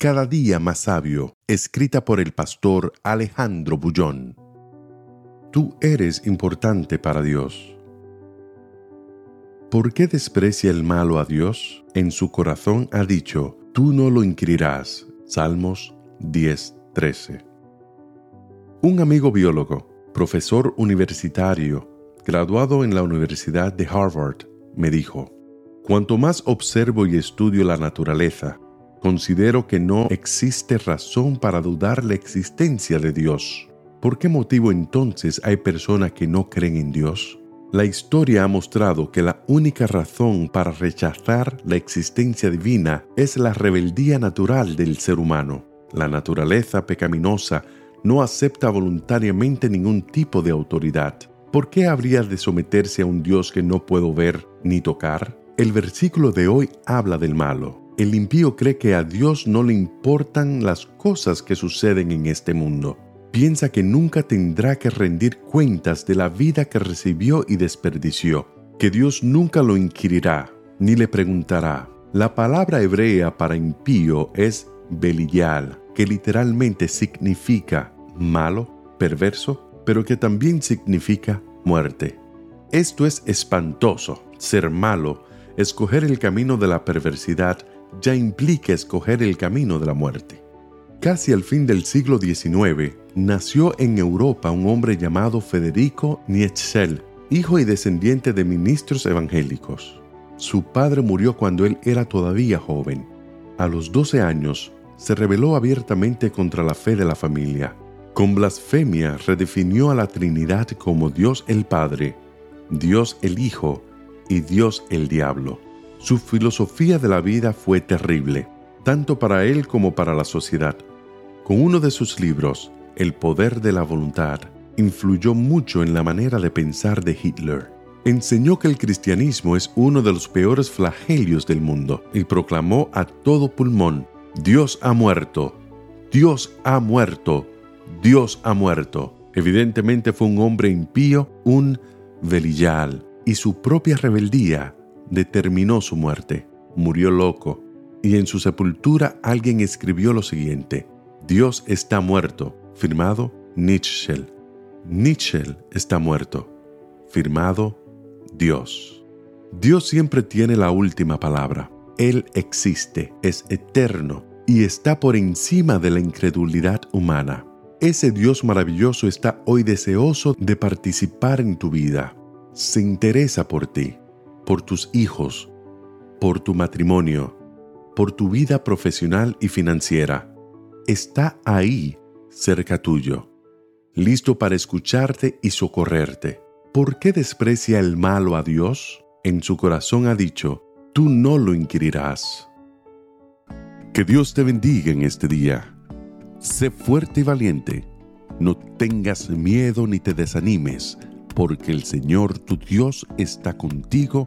Cada día más sabio, escrita por el pastor Alejandro Bullón. Tú eres importante para Dios. ¿Por qué desprecia el malo a Dios? En su corazón ha dicho, tú no lo inquirirás. Salmos 10:13. Un amigo biólogo, profesor universitario, graduado en la Universidad de Harvard, me dijo, Cuanto más observo y estudio la naturaleza, considero que no existe razón para dudar la existencia de Dios. ¿Por qué motivo entonces hay personas que no creen en Dios? La historia ha mostrado que la única razón para rechazar la existencia divina es la rebeldía natural del ser humano. La naturaleza pecaminosa no acepta voluntariamente ningún tipo de autoridad. ¿Por qué habría de someterse a un Dios que no puedo ver ni tocar? El versículo de hoy habla del malo. El impío cree que a Dios no le importan las cosas que suceden en este mundo. Piensa que nunca tendrá que rendir cuentas de la vida que recibió y desperdició, que Dios nunca lo inquirirá, ni le preguntará. La palabra hebrea para impío es beliyal, que literalmente significa malo, perverso, pero que también significa muerte. Esto es espantoso, ser malo, escoger el camino de la perversidad ya implica escoger el camino de la muerte. Casi al fin del siglo XIX, nació en Europa un hombre llamado Federico Nietzsche, hijo y descendiente de ministros evangélicos. Su padre murió cuando él era todavía joven. A los 12 años, se rebeló abiertamente contra la fe de la familia. Con blasfemia redefinió a la Trinidad como Dios el Padre, Dios el Hijo y Dios el Diablo. Su filosofía de la vida fue terrible, tanto para él como para la sociedad. Con uno de sus libros, El poder de la voluntad, influyó mucho en la manera de pensar de Hitler. Enseñó que el cristianismo es uno de los peores flagelios del mundo y proclamó a todo pulmón, Dios ha muerto, Dios ha muerto, Dios ha muerto. Evidentemente fue un hombre impío, un velillal, y su propia rebeldía determinó su muerte. Murió loco, y en su sepultura alguien escribió lo siguiente, Dios está muerto, firmado Nietzsche. Nietzsche está muerto, firmado Dios. Dios siempre tiene la última palabra. Él existe, es eterno y está por encima de la incredulidad humana. Ese Dios maravilloso está hoy deseoso de participar en tu vida. Se interesa por ti por tus hijos, por tu matrimonio, por tu vida profesional y financiera. Está ahí, cerca tuyo, listo para escucharte y socorrerte. ¿Por qué desprecia el malo a Dios? En su corazón ha dicho, tú no lo inquirirás. Que Dios te bendiga en este día. Sé fuerte y valiente. No tengas miedo ni te desanimes, porque el Señor tu Dios está contigo